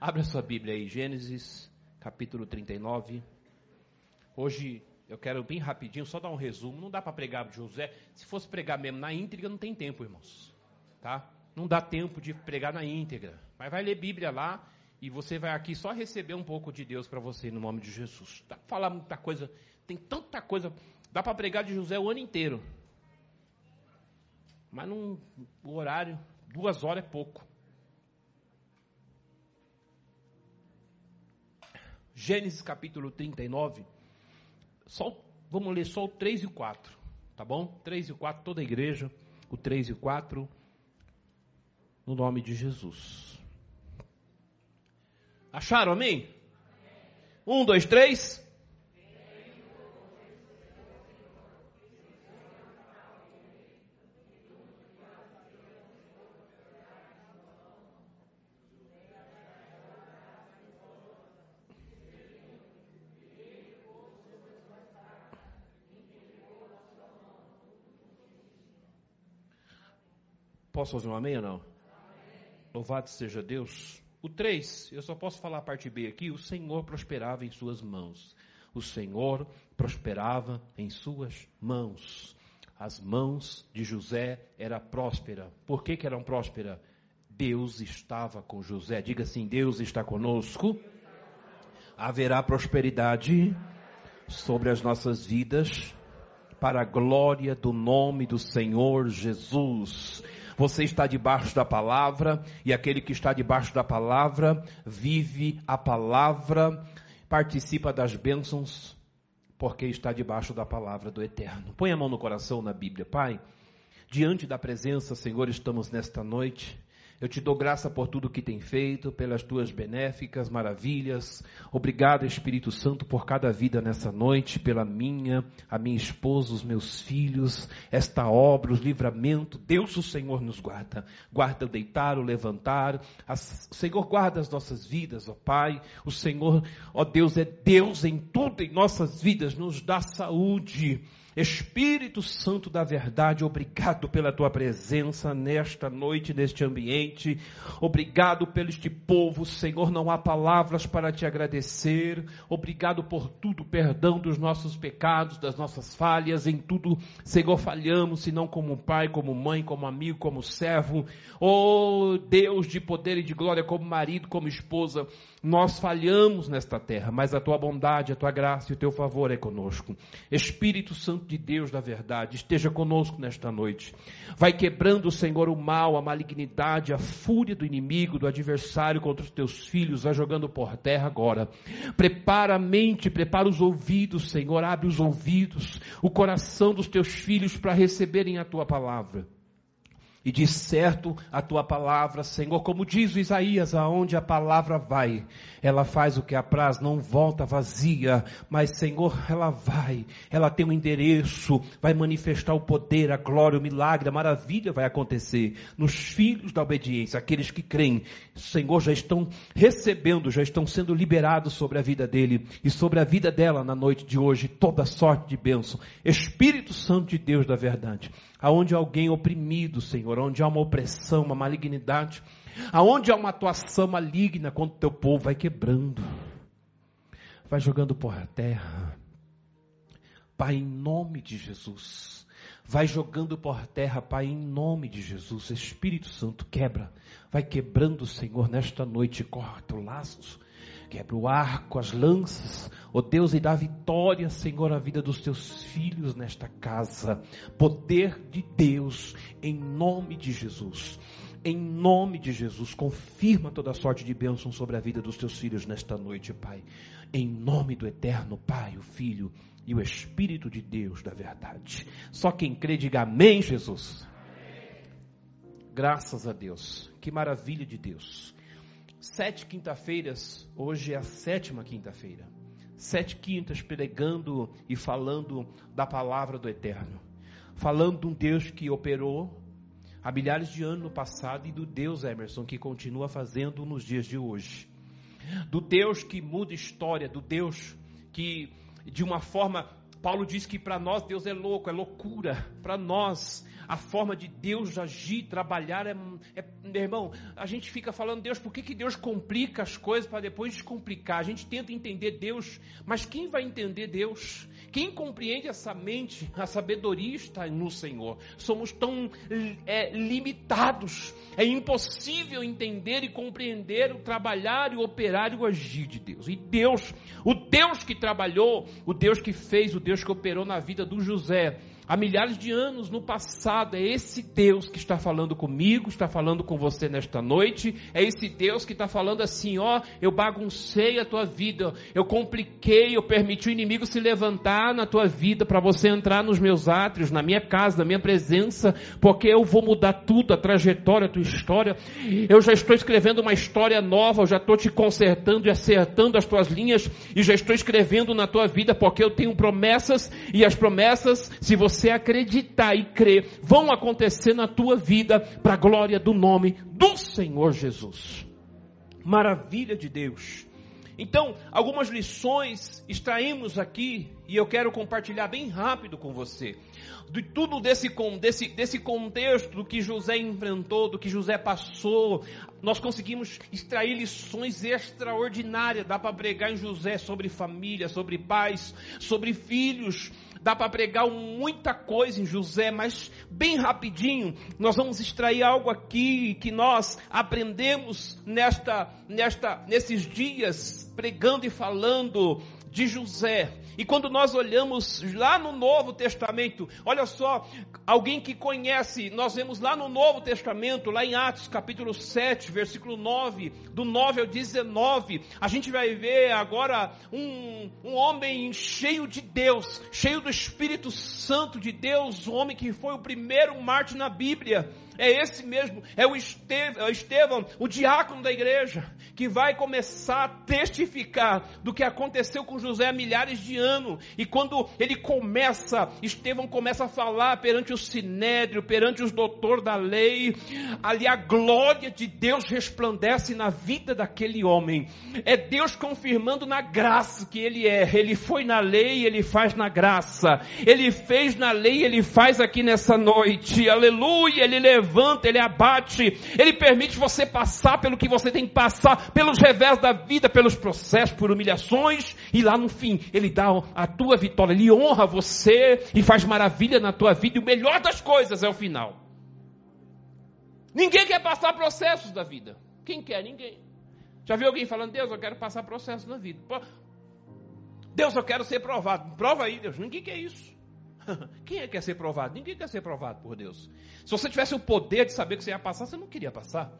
Abra sua Bíblia aí, Gênesis, capítulo 39. Hoje eu quero bem rapidinho só dar um resumo. Não dá para pregar de José. Se fosse pregar mesmo na íntegra, não tem tempo, irmãos. Tá? Não dá tempo de pregar na íntegra. Mas vai ler Bíblia lá e você vai aqui só receber um pouco de Deus para você no nome de Jesus. Dá para falar muita coisa. Tem tanta coisa. Dá para pregar de José o ano inteiro. Mas não, o horário, duas horas é pouco. Gênesis capítulo 39. Só, vamos ler só o 3 e o 4. Tá bom? 3 e o 4, toda a igreja. O 3 e o 4. No nome de Jesus. Acharam, amém? Um, dois, três. Posso fazer um amém ou não? Amém. Louvado seja Deus. O 3, eu só posso falar a parte B aqui. O Senhor prosperava em suas mãos. O Senhor prosperava em suas mãos. As mãos de José era próspera. Por que, que eram prósperas? Deus estava com José. Diga assim: Deus está conosco. Haverá prosperidade sobre as nossas vidas, para a glória do nome do Senhor Jesus. Você está debaixo da palavra e aquele que está debaixo da palavra vive a palavra, participa das bênçãos, porque está debaixo da palavra do Eterno. Põe a mão no coração na Bíblia, Pai. Diante da presença, Senhor, estamos nesta noite eu te dou graça por tudo que tem feito, pelas tuas benéficas maravilhas. Obrigado, Espírito Santo, por cada vida nessa noite, pela minha, a minha esposa, os meus filhos, esta obra, os livramento. Deus, o Senhor, nos guarda. Guarda o deitar, o levantar. As, o Senhor guarda as nossas vidas, ó Pai. O Senhor, ó Deus, é Deus em tudo em nossas vidas. Nos dá saúde Espírito Santo da verdade, obrigado pela tua presença nesta noite, neste ambiente. Obrigado pelo este povo, Senhor. Não há palavras para te agradecer. Obrigado por tudo, perdão dos nossos pecados, das nossas falhas. Em tudo, Senhor, falhamos, se não como pai, como mãe, como amigo, como servo. Oh, Deus de poder e de glória, como marido, como esposa. Nós falhamos nesta terra, mas a tua bondade, a tua graça e o teu favor é conosco. Espírito Santo de Deus da verdade, esteja conosco nesta noite. Vai quebrando, Senhor, o mal, a malignidade, a fúria do inimigo, do adversário contra os teus filhos, vai jogando por terra agora. Prepara a mente, prepara os ouvidos, Senhor, abre os ouvidos, o coração dos teus filhos para receberem a tua palavra. E diz certo a tua palavra, Senhor, como diz o Isaías, aonde a palavra vai, ela faz o que apraz, não volta vazia, mas Senhor, ela vai, ela tem um endereço, vai manifestar o poder, a glória, o milagre, a maravilha vai acontecer nos filhos da obediência, aqueles que creem, Senhor, já estão recebendo, já estão sendo liberados sobre a vida dele e sobre a vida dela na noite de hoje, toda sorte de bênção. Espírito Santo de Deus da verdade, aonde alguém oprimido, Senhor, Senhor, onde há uma opressão, uma malignidade, aonde há uma atuação maligna contra o teu povo, vai quebrando, vai jogando por terra. Pai, em nome de Jesus, vai jogando por terra, Pai, em nome de Jesus, Espírito Santo, quebra, vai quebrando, Senhor, nesta noite, corta o laço, quebra o arco, as lanças, ó oh Deus, e dá vitória, Senhor, à vida dos teus filhos nesta casa. Poder de Deus, em nome de Jesus. Em nome de Jesus, confirma toda sorte de bênção sobre a vida dos teus filhos nesta noite, Pai. Em nome do eterno Pai, o Filho e o Espírito de Deus da verdade. Só quem crê, diga amém, Jesus. Graças a Deus. Que maravilha de Deus sete quinta-feiras, hoje é a sétima quinta-feira. Sete quintas pregando e falando da palavra do Eterno. Falando de um Deus que operou há milhares de anos no passado e do Deus Emerson que continua fazendo nos dias de hoje. Do Deus que muda história, do Deus que de uma forma Paulo diz que para nós Deus é louco, é loucura. Para nós, a forma de Deus agir, trabalhar é, é, Meu irmão, a gente fica falando, Deus, por que, que Deus complica as coisas para depois descomplicar? A gente tenta entender Deus, mas quem vai entender Deus? Quem compreende essa mente, a sabedoria está no Senhor. Somos tão é, limitados. É impossível entender e compreender o trabalhar e o operar e o agir de Deus. E Deus, o Deus que trabalhou, o Deus que fez, o Deus que operou na vida do José, há milhares de anos no passado. É esse Deus que está falando comigo, está falando com você nesta noite. É esse Deus que está falando assim: ó, eu baguncei a tua vida, eu compliquei, eu permiti o inimigo se levantar na tua vida para você entrar nos meus átrios, na minha casa, na minha presença, porque eu vou mudar tudo, a trajetória, a tua história. Eu já estou escrevendo uma história nova, eu já estou te consertando e acertando as tuas linhas e já estou escrevendo na tua vida, porque eu tenho promessas e as promessas, se você você acreditar e crer, vão acontecer na tua vida para a glória do nome do Senhor Jesus. Maravilha de Deus. Então, algumas lições extraímos aqui e eu quero compartilhar bem rápido com você. De tudo desse, desse, desse contexto do que José enfrentou, do que José passou, nós conseguimos extrair lições extraordinárias. Dá para pregar em José sobre família, sobre pais, sobre filhos, Dá para pregar muita coisa em José, mas bem rapidinho, nós vamos extrair algo aqui que nós aprendemos nesta, nesta, nesses dias, pregando e falando de José. E quando nós olhamos lá no Novo Testamento, olha só, alguém que conhece, nós vemos lá no Novo Testamento, lá em Atos capítulo 7, versículo 9, do 9 ao 19, a gente vai ver agora um, um homem cheio de Deus, cheio do Espírito Santo de Deus, um homem que foi o primeiro mártir na Bíblia é esse mesmo, é o Estevão, é Estevão, o diácono da igreja, que vai começar a testificar do que aconteceu com José há milhares de anos. E quando ele começa, Estevão começa a falar perante o sinédrio, perante os doutores da lei, ali a glória de Deus resplandece na vida daquele homem. É Deus confirmando na graça que ele é. Ele foi na lei, ele faz na graça. Ele fez na lei, ele faz aqui nessa noite. Aleluia, ele levou levanta, Ele abate, Ele permite você passar pelo que você tem que passar, pelos revés da vida, pelos processos, por humilhações, e lá no fim, Ele dá a tua vitória, Ele honra você e faz maravilha na tua vida, e o melhor das coisas é o final. Ninguém quer passar processos da vida. Quem quer? Ninguém. Já viu alguém falando, Deus, eu quero passar processos na vida. Deus, eu quero ser provado. Prova aí, Deus. Ninguém quer isso. Quem é que quer ser provado? Ninguém quer ser provado por Deus. Se você tivesse o poder de saber que você ia passar, você não queria passar.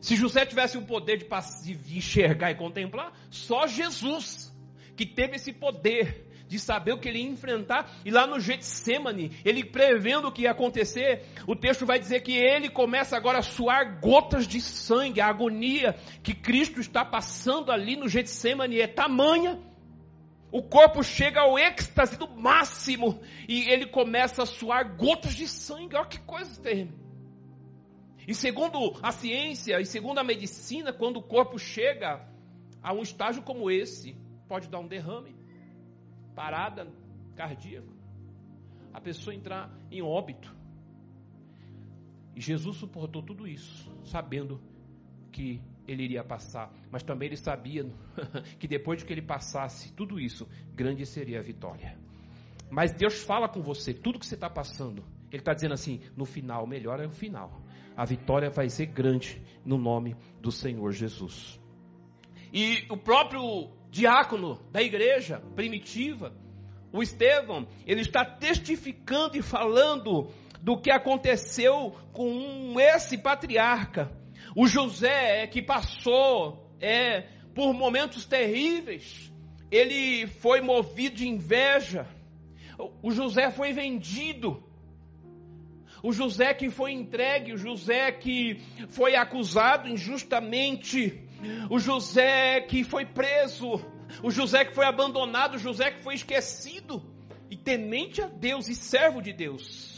Se José tivesse o poder de, de enxergar e contemplar, só Jesus que teve esse poder de saber o que ele ia enfrentar. E lá no Getsemane, ele prevendo o que ia acontecer, o texto vai dizer que ele começa agora a suar gotas de sangue. A agonia que Cristo está passando ali no Getsemane é tamanha o corpo chega ao êxtase do máximo e ele começa a suar gotas de sangue. Olha que coisa terrível. E segundo a ciência e segundo a medicina, quando o corpo chega a um estágio como esse, pode dar um derrame, parada cardíaca, a pessoa entrar em óbito. E Jesus suportou tudo isso, sabendo que ele iria passar, mas também ele sabia que depois de que ele passasse tudo isso, grande seria a vitória. Mas Deus fala com você, tudo que você está passando, Ele está dizendo assim: no final, melhor é o final. A vitória vai ser grande no nome do Senhor Jesus. E o próprio diácono da igreja primitiva, o Estevão, ele está testificando e falando do que aconteceu com esse patriarca, o José é que passou é, por momentos terríveis, ele foi movido de inveja. O José foi vendido. O José que foi entregue, o José que foi acusado injustamente, o José que foi preso, o José que foi abandonado, o José que foi esquecido, e temente a Deus e servo de Deus.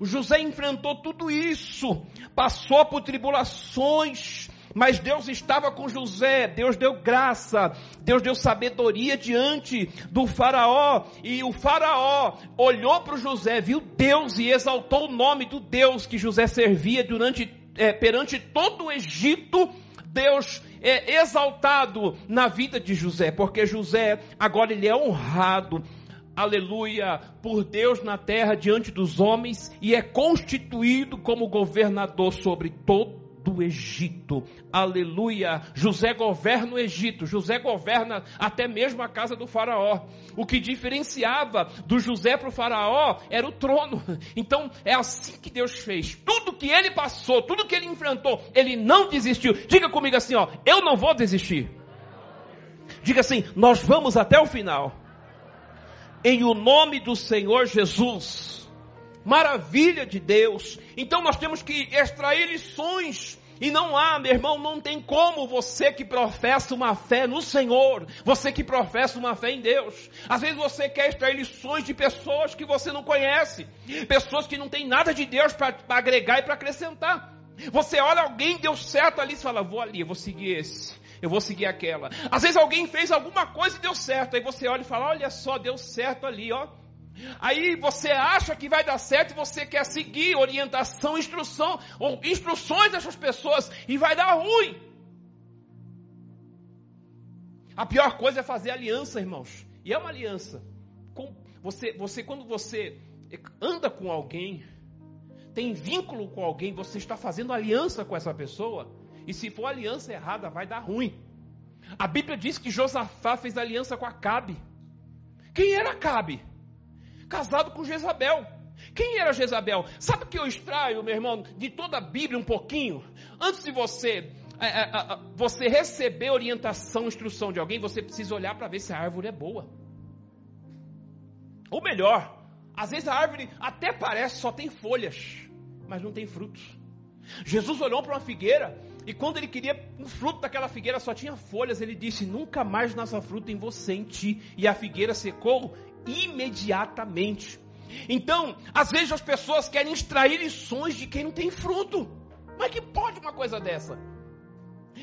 José enfrentou tudo isso, passou por tribulações, mas Deus estava com José, Deus deu graça, Deus deu sabedoria diante do Faraó, e o Faraó olhou para José, viu Deus e exaltou o nome do Deus que José servia durante, é, perante todo o Egito. Deus é exaltado na vida de José, porque José agora ele é honrado, aleluia, por Deus na terra diante dos homens e é constituído como governador sobre todo o Egito. Aleluia. José governa o Egito, José governa até mesmo a casa do faraó. O que diferenciava do José para o faraó era o trono. Então é assim que Deus fez. Tudo que ele passou, tudo que ele enfrentou, ele não desistiu. Diga comigo assim, ó, eu não vou desistir. Diga assim, nós vamos até o final em o nome do Senhor Jesus. Maravilha de Deus. Então nós temos que extrair lições. E não há, meu irmão, não tem como você que professa uma fé no Senhor, você que professa uma fé em Deus. Às vezes você quer extrair lições de pessoas que você não conhece, pessoas que não têm nada de Deus para agregar e para acrescentar. Você olha alguém deu certo ali e fala, vou ali, vou seguir esse eu vou seguir aquela. Às vezes alguém fez alguma coisa e deu certo, aí você olha e fala: olha só, deu certo ali, ó. Aí você acha que vai dar certo e você quer seguir orientação, instrução, ou instruções dessas pessoas e vai dar ruim. A pior coisa é fazer aliança, irmãos. E é uma aliança. Você, você quando você anda com alguém, tem vínculo com alguém, você está fazendo aliança com essa pessoa. E se for aliança errada, vai dar ruim. A Bíblia diz que Josafá fez aliança com Acabe. Quem era Acabe? Casado com Jezabel. Quem era Jezabel? Sabe o que eu extraio, meu irmão, de toda a Bíblia um pouquinho? Antes de você é, é, é, você receber orientação, instrução de alguém, você precisa olhar para ver se a árvore é boa. Ou melhor, às vezes a árvore até parece só tem folhas, mas não tem frutos. Jesus olhou para uma figueira e quando ele queria um fruto daquela figueira só tinha folhas, ele disse: Nunca mais nasça fruto em você, em ti. E a figueira secou imediatamente. Então, às vezes as pessoas querem extrair lições de quem não tem fruto. Mas que pode uma coisa dessa?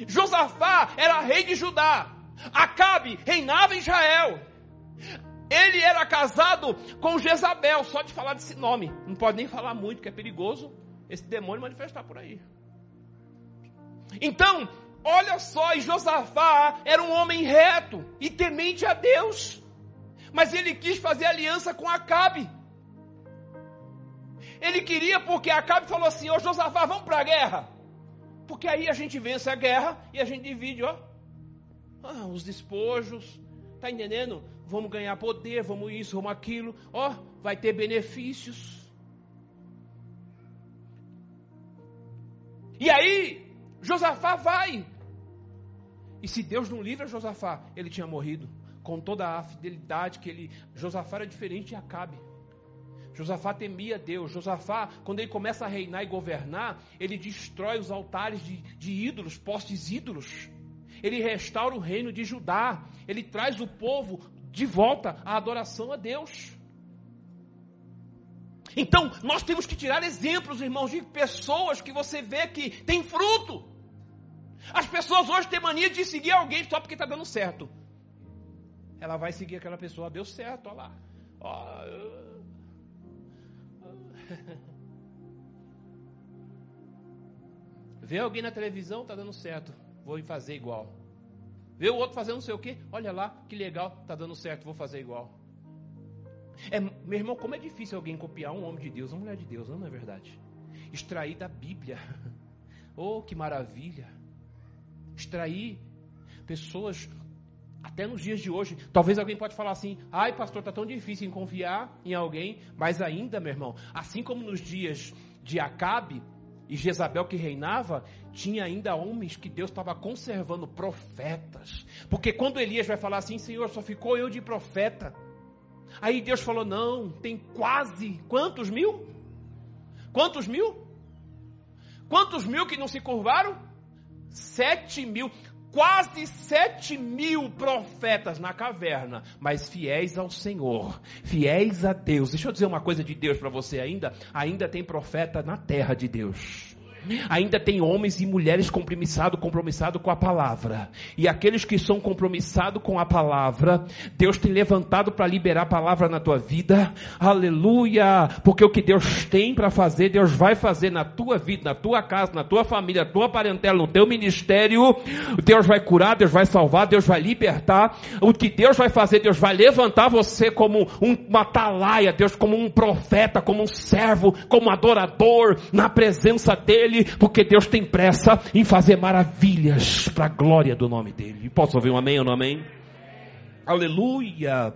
Josafá era rei de Judá. Acabe reinava em Israel. Ele era casado com Jezabel, só de falar desse nome. Não pode nem falar muito, que é perigoso esse demônio manifestar por aí. Então, olha só, e Josafá era um homem reto e temente a Deus. Mas ele quis fazer aliança com Acabe. Ele queria porque Acabe falou assim: Ô Josafá, vamos para a guerra. Porque aí a gente vence a guerra e a gente divide, ó. Ah, os despojos, tá entendendo? Vamos ganhar poder, vamos isso, vamos aquilo, ó, vai ter benefícios. E aí, Josafá vai. E se Deus não livra Josafá, ele tinha morrido. Com toda a fidelidade que ele. Josafá era diferente de Acabe. Josafá temia Deus. Josafá, quando ele começa a reinar e governar, ele destrói os altares de, de ídolos, postes ídolos. Ele restaura o reino de Judá. Ele traz o povo de volta à adoração a Deus. Então, nós temos que tirar exemplos, irmãos, de pessoas que você vê que tem fruto. As pessoas hoje têm mania de seguir alguém só porque está dando certo. Ela vai seguir aquela pessoa, deu certo, olha lá. Vê alguém na televisão, está dando certo, vou fazer igual. Vê o outro fazendo não sei o quê, olha lá, que legal, está dando certo, vou fazer igual. É, meu irmão, como é difícil alguém copiar um homem de Deus, uma mulher de Deus, não é verdade? Extrair da Bíblia. Oh, que maravilha! Extrair pessoas até nos dias de hoje. Talvez alguém pode falar assim: "Ai, pastor, tá tão difícil em confiar em alguém", mas ainda, meu irmão, assim como nos dias de Acabe e Jezabel que reinava, tinha ainda homens que Deus estava conservando profetas. Porque quando Elias vai falar assim: "Senhor, só ficou eu de profeta", Aí Deus falou: não, tem quase quantos mil? Quantos mil? Quantos mil que não se curvaram? Sete mil. Quase sete mil profetas na caverna, mas fiéis ao Senhor, fiéis a Deus. Deixa eu dizer uma coisa de Deus para você ainda. Ainda tem profeta na terra de Deus. Ainda tem homens e mulheres compromissados, compromissados com a palavra. E aqueles que são compromissados com a palavra, Deus tem levantado para liberar a palavra na tua vida. Aleluia! Porque o que Deus tem para fazer, Deus vai fazer na tua vida, na tua casa, na tua família, na tua parentela, no teu ministério. Deus vai curar, Deus vai salvar, Deus vai libertar. O que Deus vai fazer, Deus vai levantar você como uma atalaia, Deus como um profeta, como um servo, como um adorador na presença dEle, porque Deus tem pressa em fazer maravilhas para a glória do nome dEle. Posso ouvir um amém ou não amém? Aleluia!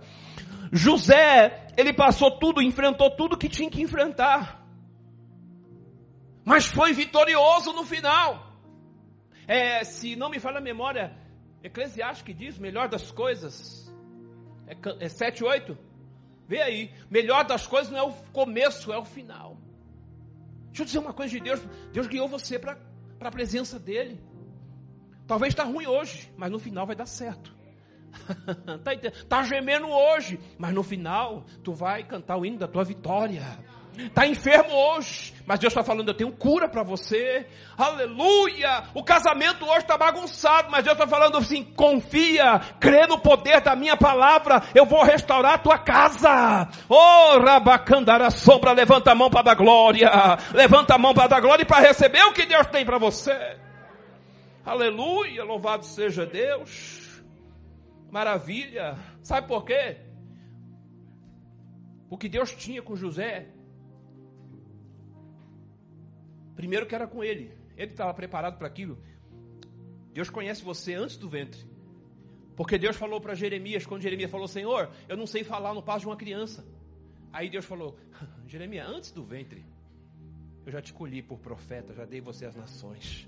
José, ele passou tudo, enfrentou tudo que tinha que enfrentar. Mas foi vitorioso no final. É, se não me falha a memória, Eclesiastes que diz, melhor das coisas, é, é 7, 8, vê aí, melhor das coisas não é o começo, é o final. Deixa eu dizer uma coisa de Deus, Deus guiou você para a presença dEle. Talvez está ruim hoje, mas no final vai dar certo. Está tá gemendo hoje, mas no final tu vai cantar o hino da tua vitória. Está enfermo hoje, mas Deus está falando: eu tenho cura para você. Aleluia! O casamento hoje está bagunçado, mas Deus está falando assim: confia, crê no poder da minha palavra, eu vou restaurar a tua casa. Oh, Rabacandara sombra, levanta a mão para dar glória, levanta a mão para dar glória e para receber o que Deus tem para você. Aleluia! Louvado seja Deus. Maravilha. Sabe por quê? O que Deus tinha com José Primeiro que era com ele. Ele estava preparado para aquilo. Deus conhece você antes do ventre. Porque Deus falou para Jeremias, quando Jeremias falou, Senhor, eu não sei falar no passo de uma criança. Aí Deus falou, Jeremias, antes do ventre, eu já te colhi por profeta, já dei você as nações.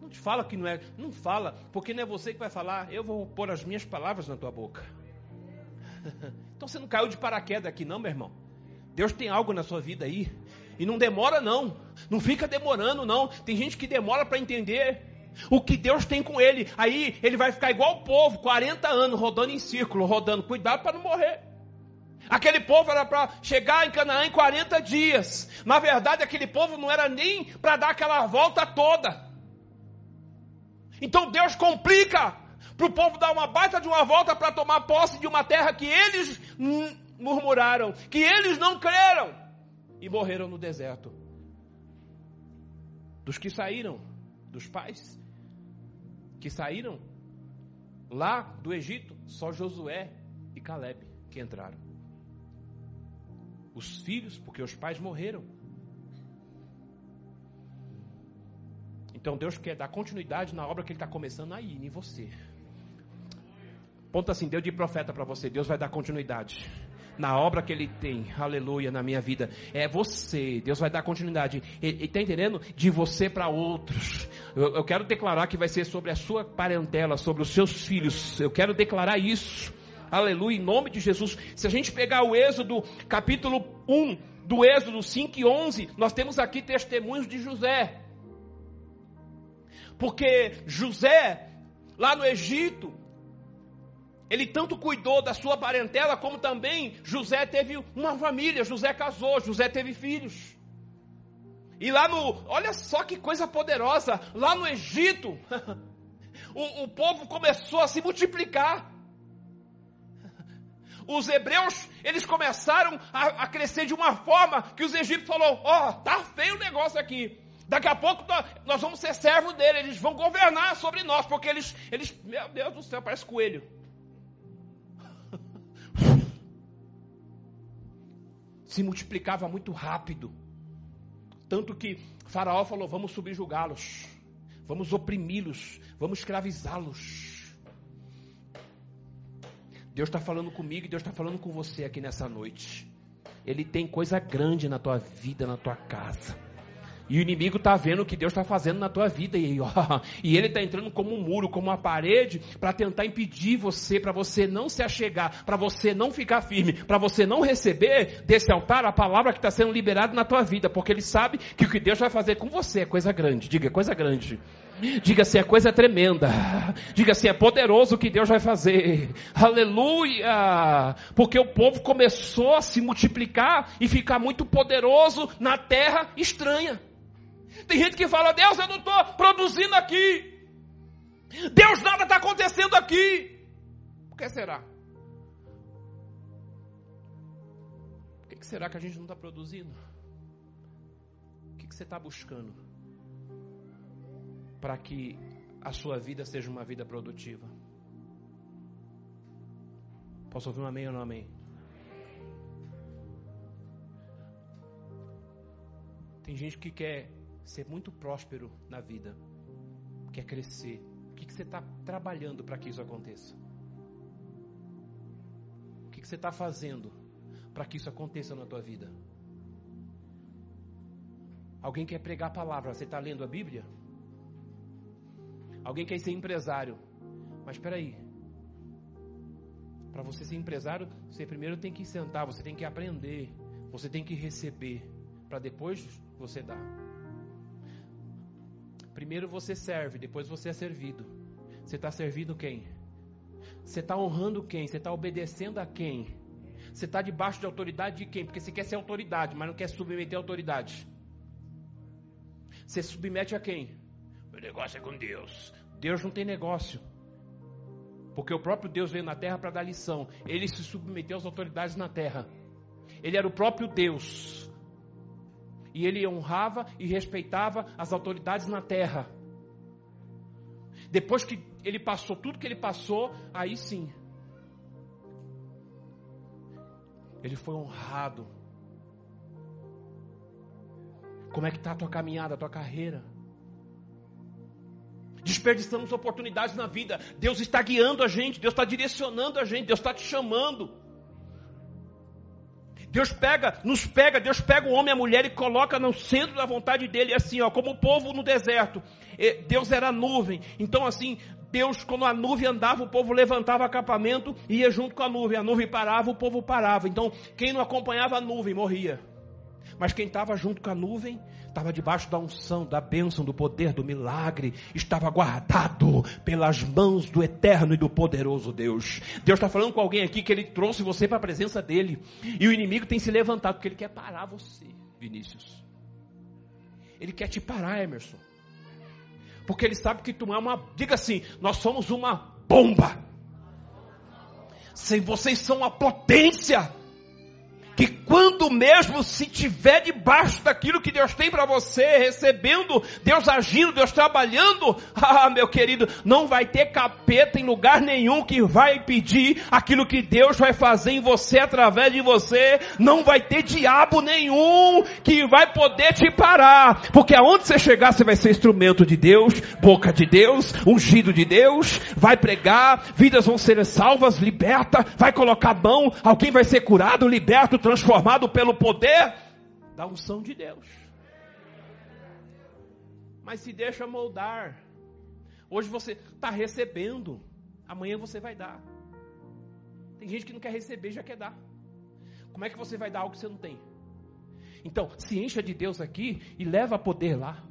Não te fala que não é, não fala, porque não é você que vai falar, eu vou pôr as minhas palavras na tua boca. Então você não caiu de paraquedas aqui, não, meu irmão. Deus tem algo na sua vida aí e não demora não. Não fica demorando não. Tem gente que demora para entender o que Deus tem com ele. Aí ele vai ficar igual o povo, 40 anos rodando em círculo, rodando. Cuidado para não morrer. Aquele povo era para chegar em Canaã em 40 dias. Na verdade, aquele povo não era nem para dar aquela volta toda. Então Deus complica para o povo dar uma baita de uma volta para tomar posse de uma terra que eles murmuraram, que eles não creram e morreram no deserto. Dos que saíram, dos pais que saíram lá do Egito, só Josué e Caleb que entraram. Os filhos, porque os pais morreram. Então Deus quer dar continuidade na obra que Ele está começando aí, em você. Ponto assim, Deus de profeta para você, Deus vai dar continuidade na obra que Ele tem, aleluia, na minha vida. É você, Deus vai dar continuidade. Está entendendo? De você para outros. Eu, eu quero declarar que vai ser sobre a sua parentela, sobre os seus filhos. Eu quero declarar isso. Aleluia, em nome de Jesus. Se a gente pegar o Êxodo, capítulo 1, do Êxodo 5 e 11, nós temos aqui testemunhos de José. Porque José, lá no Egito, ele tanto cuidou da sua parentela, como também José teve uma família. José casou, José teve filhos. E lá no, olha só que coisa poderosa, lá no Egito, o, o povo começou a se multiplicar. Os hebreus, eles começaram a, a crescer de uma forma que os egípcios falaram: Ó, oh, tá feio o negócio aqui. Daqui a pouco nós vamos ser servos dele, eles vão governar sobre nós, porque eles, eles, meu Deus do céu, parece coelho. Se multiplicava muito rápido. Tanto que Faraó falou: vamos subjugá-los, vamos oprimi-los, vamos escravizá-los. Deus está falando comigo e Deus está falando com você aqui nessa noite. Ele tem coisa grande na tua vida, na tua casa. E o inimigo está vendo o que Deus está fazendo na tua vida. E, ó, e ele está entrando como um muro, como uma parede, para tentar impedir você, para você não se achegar, para você não ficar firme, para você não receber desse altar a palavra que está sendo liberada na tua vida. Porque ele sabe que o que Deus vai fazer com você é coisa grande. Diga, é coisa grande. Diga se é coisa tremenda. Diga se é poderoso o que Deus vai fazer. Aleluia! Porque o povo começou a se multiplicar e ficar muito poderoso na terra estranha. Tem gente que fala, Deus, eu não estou produzindo aqui. Deus, nada está acontecendo aqui. Por que será? Por que será que a gente não está produzindo? O que você está buscando para que a sua vida seja uma vida produtiva? Posso ouvir um amém ou não amém? Tem gente que quer ser muito próspero na vida, quer crescer. O que, que você está trabalhando para que isso aconteça? O que, que você está fazendo para que isso aconteça na tua vida? Alguém quer pregar a palavra, você está lendo a Bíblia? Alguém quer ser empresário, mas espera aí. Para você ser empresário, você primeiro tem que sentar, você tem que aprender, você tem que receber, para depois você dá. Primeiro você serve, depois você é servido. Você está servindo quem? Você está honrando quem? Você está obedecendo a quem? Você está debaixo de autoridade de quem? Porque você quer ser autoridade, mas não quer submeter a autoridade. Você submete a quem? O negócio é com Deus. Deus não tem negócio. Porque o próprio Deus veio na terra para dar lição. Ele se submeteu às autoridades na terra. Ele era o próprio Deus. E ele honrava e respeitava as autoridades na terra. Depois que ele passou tudo que ele passou, aí sim. Ele foi honrado. Como é que está a tua caminhada, a tua carreira? Desperdiçamos oportunidades na vida. Deus está guiando a gente, Deus está direcionando a gente, Deus está te chamando. Deus pega, nos pega, Deus pega o homem e a mulher e coloca no centro da vontade dele, assim, ó, como o povo no deserto. Deus era nuvem. Então, assim, Deus, quando a nuvem andava, o povo levantava acampamento e ia junto com a nuvem. A nuvem parava, o povo parava. Então, quem não acompanhava a nuvem morria. Mas quem estava junto com a nuvem estava debaixo da unção, da bênção, do poder, do milagre, estava guardado pelas mãos do eterno e do poderoso Deus. Deus está falando com alguém aqui que ele trouxe você para a presença dele, e o inimigo tem se levantado porque ele quer parar você, Vinícius. Ele quer te parar, Emerson. Porque ele sabe que tu é uma. Diga assim: nós somos uma bomba. Se vocês são uma potência que quando mesmo se tiver debaixo daquilo que Deus tem para você, recebendo, Deus agindo, Deus trabalhando, ah, meu querido, não vai ter capeta em lugar nenhum que vai impedir aquilo que Deus vai fazer em você através de você, não vai ter diabo nenhum que vai poder te parar, porque aonde você chegar você vai ser instrumento de Deus, boca de Deus, ungido de Deus, vai pregar, vidas vão ser salvas, liberta, vai colocar mão, alguém vai ser curado, liberto, transformado pelo poder da unção de Deus. Mas se deixa moldar. Hoje você está recebendo, amanhã você vai dar. Tem gente que não quer receber, já quer dar. Como é que você vai dar algo que você não tem? Então, se encha de Deus aqui e leva poder lá.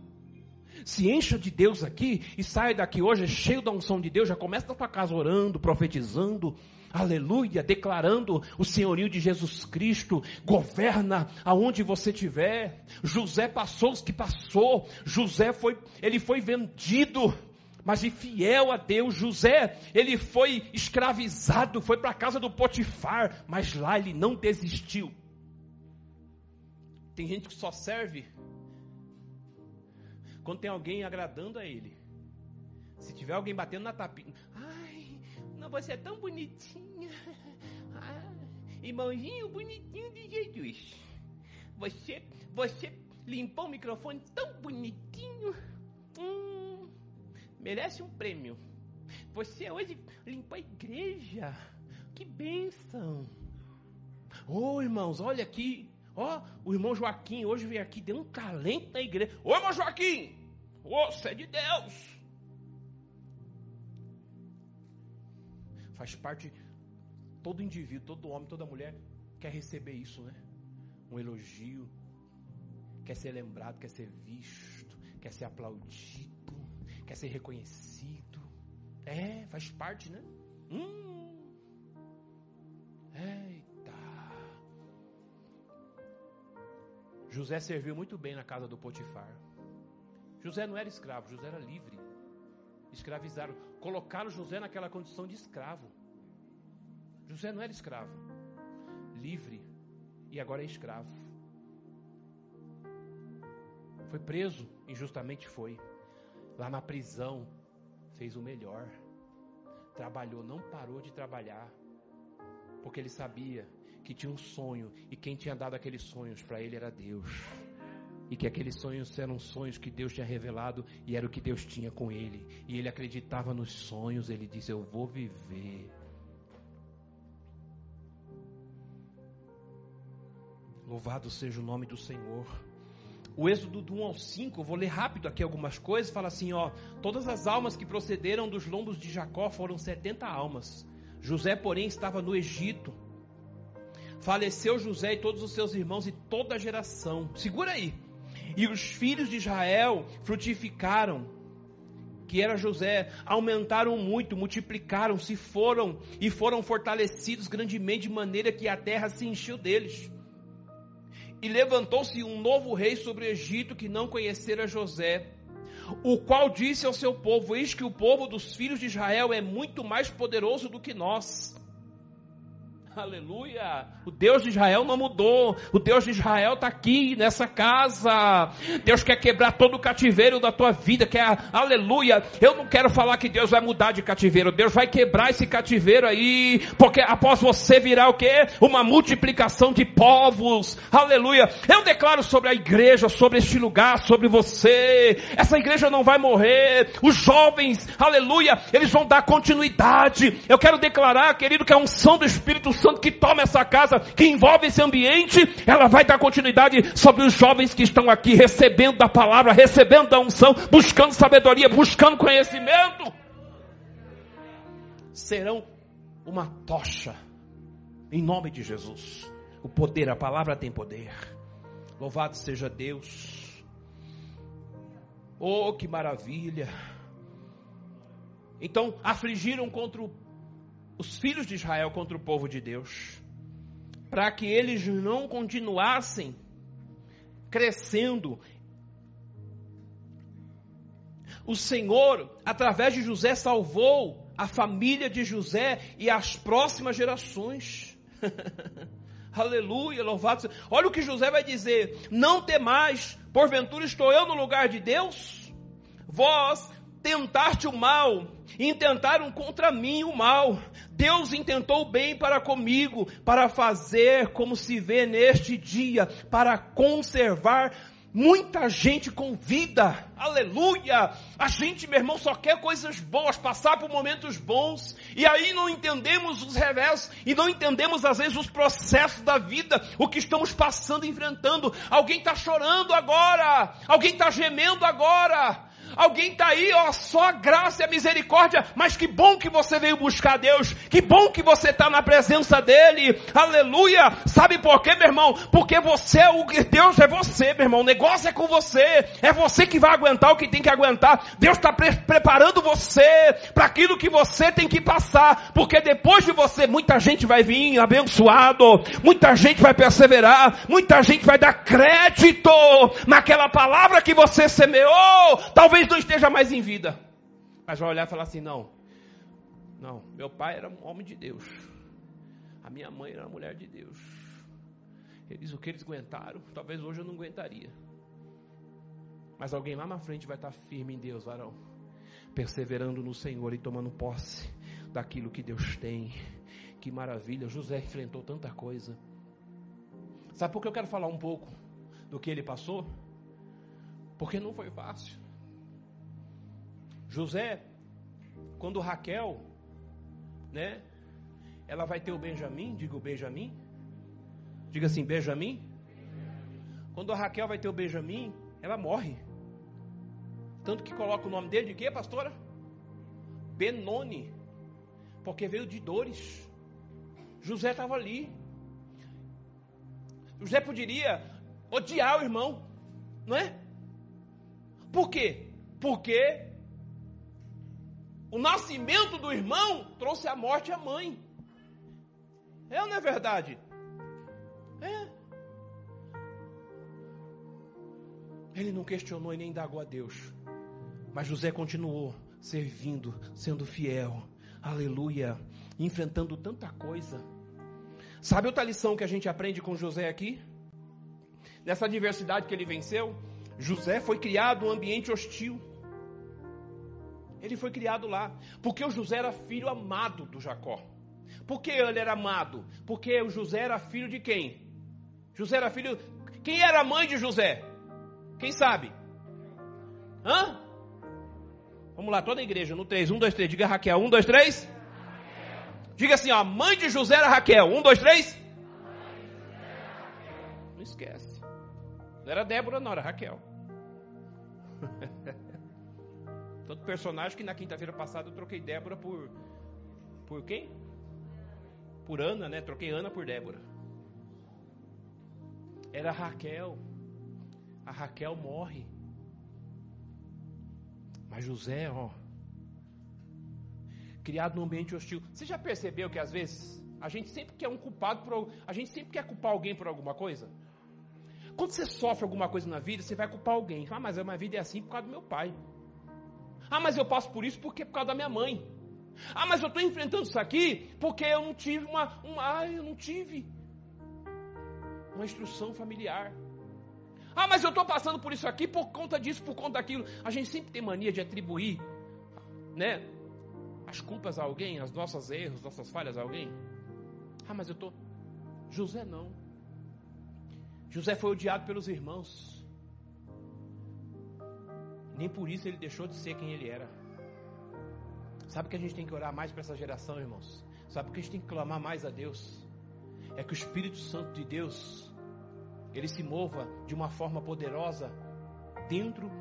Se encha de Deus aqui e sai daqui hoje cheio da unção de Deus, já começa na tua casa orando, profetizando, aleluia, declarando o senhorio de Jesus Cristo, governa aonde você estiver. José passou os que passou, José foi, ele foi vendido, mas e fiel a Deus, José, ele foi escravizado, foi para a casa do Potifar, mas lá ele não desistiu. Tem gente que só serve quando tem alguém agradando a ele. Se tiver alguém batendo na tapinha, não, você é tão bonitinha. Ah, irmãozinho bonitinho de Jesus. Você, você limpou o microfone tão bonitinho. Hum, merece um prêmio. Você hoje limpou a igreja. Que bênção. Ô oh, irmãos, olha aqui. Ó, oh, o irmão Joaquim hoje veio aqui, deu um talento na igreja. Ô irmão Joaquim, ô, oh, você é de Deus. Faz parte, todo indivíduo, todo homem, toda mulher quer receber isso, né? Um elogio, quer ser lembrado, quer ser visto, quer ser aplaudido, quer ser reconhecido. É, faz parte, né? Hum. Eita. José serviu muito bem na casa do Potifar. José não era escravo, José era livre. Escravizaram, colocaram José naquela condição de escravo. José não era escravo, livre e agora é escravo. Foi preso, injustamente foi. Lá na prisão, fez o melhor. Trabalhou, não parou de trabalhar. Porque ele sabia que tinha um sonho e quem tinha dado aqueles sonhos para ele era Deus. E que aqueles sonhos eram sonhos que Deus tinha revelado e era o que Deus tinha com ele. E ele acreditava nos sonhos, ele disse: Eu vou viver. Louvado seja o nome do Senhor. O Êxodo do 1 ao 5, vou ler rápido aqui algumas coisas, fala assim, ó, todas as almas que procederam dos lombos de Jacó foram 70 almas. José, porém, estava no Egito. Faleceu José e todos os seus irmãos e toda a geração. Segura aí. E os filhos de Israel frutificaram, que era José, aumentaram muito, multiplicaram, se foram e foram fortalecidos grandemente de maneira que a terra se encheu deles. E levantou-se um novo rei sobre o Egito que não conhecera José, o qual disse ao seu povo: Eis que o povo dos filhos de Israel é muito mais poderoso do que nós. Aleluia! O Deus de Israel não mudou. O Deus de Israel está aqui nessa casa. Deus quer quebrar todo o cativeiro da tua vida. Quer, aleluia! Eu não quero falar que Deus vai mudar de cativeiro. Deus vai quebrar esse cativeiro aí, porque após você virá o que? Uma multiplicação de povos. Aleluia! Eu declaro sobre a igreja, sobre este lugar, sobre você. Essa igreja não vai morrer. Os jovens, aleluia, eles vão dar continuidade. Eu quero declarar, querido, que a unção do Espírito Santo que toma essa casa, que envolve esse ambiente, ela vai dar continuidade sobre os jovens que estão aqui recebendo da palavra, recebendo da unção, buscando sabedoria, buscando conhecimento. Serão uma tocha, em nome de Jesus. O poder, a palavra tem poder. Louvado seja Deus. Oh, que maravilha! Então, afligiram contra o os filhos de Israel contra o povo de Deus, para que eles não continuassem crescendo. O Senhor, através de José, salvou a família de José e as próximas gerações. Aleluia, louvado seja. Olha o que José vai dizer: Não temais, porventura estou eu no lugar de Deus? Vós tentaste o mal, intentaram contra mim o mal. Deus intentou o bem para comigo, para fazer como se vê neste dia, para conservar muita gente com vida. Aleluia! A gente, meu irmão, só quer coisas boas, passar por momentos bons, e aí não entendemos os revés, e não entendemos às vezes os processos da vida, o que estamos passando, enfrentando. Alguém está chorando agora, alguém está gemendo agora, Alguém está aí, ó, só graça e misericórdia, mas que bom que você veio buscar Deus, que bom que você está na presença dEle, aleluia. Sabe por quê, meu irmão? Porque você é o Deus é você, meu irmão. O negócio é com você, é você que vai aguentar o que tem que aguentar. Deus está pre preparando você para aquilo que você tem que passar, porque depois de você, muita gente vai vir abençoado, muita gente vai perseverar, muita gente vai dar crédito naquela palavra que você semeou. Talvez talvez não esteja mais em vida. Mas vai olhar e falar assim: não, não, meu pai era um homem de Deus, a minha mãe era uma mulher de Deus. Eles, o que eles aguentaram, talvez hoje eu não aguentaria. Mas alguém lá na frente vai estar firme em Deus, varão, perseverando no Senhor e tomando posse daquilo que Deus tem. Que maravilha, José enfrentou tanta coisa. Sabe por que eu quero falar um pouco do que ele passou? Porque não foi fácil. José, quando Raquel, né? Ela vai ter o Benjamim, diga o Benjamim. Diga assim, Benjamim. Quando a Raquel vai ter o Benjamim, ela morre. Tanto que coloca o nome dele de quê, pastora? Benoni. Porque veio de dores. José estava ali. José poderia odiar o irmão, não é? Por quê? Porque o nascimento do irmão trouxe a morte à mãe. É ou não é verdade? É. Ele não questionou e nem indagou a Deus. Mas José continuou servindo, sendo fiel. Aleluia. Enfrentando tanta coisa. Sabe outra lição que a gente aprende com José aqui? Nessa adversidade que ele venceu, José foi criado um ambiente hostil. Ele foi criado lá. Porque o José era filho amado do Jacó. Por que ele era amado? Porque o José era filho de quem? José era filho. Quem era a mãe de José? Quem sabe? Hã? Vamos lá, toda a igreja, no 3. 1, 2, 3. Diga Raquel. 1, 2, 3. Diga assim, ó. A mãe de José era Raquel. 1, 2, 3. Não esquece. Não era Débora, não, era Raquel. Todo personagem que na quinta-feira passada eu troquei Débora por. Por quem? Por Ana, né? Troquei Ana por Débora. Era Raquel. A Raquel morre. Mas José, ó, criado num ambiente hostil. Você já percebeu que às vezes a gente sempre quer um culpado por a gente sempre quer culpar alguém por alguma coisa? Quando você sofre alguma coisa na vida, você vai culpar alguém. Ah, mas a minha vida é assim por causa do meu pai. Ah, mas eu passo por isso porque é por causa da minha mãe. Ah, mas eu estou enfrentando isso aqui porque eu não tive uma, uma. Ah, eu não tive uma instrução familiar. Ah, mas eu estou passando por isso aqui por conta disso, por conta daquilo. A gente sempre tem mania de atribuir, né? As culpas a alguém, as nossas erros, nossas falhas a alguém. Ah, mas eu estou. José não. José foi odiado pelos irmãos. Nem por isso ele deixou de ser quem ele era. Sabe que a gente tem que orar mais para essa geração, irmãos? Sabe que a gente tem que clamar mais a Deus? É que o Espírito Santo de Deus ele se mova de uma forma poderosa dentro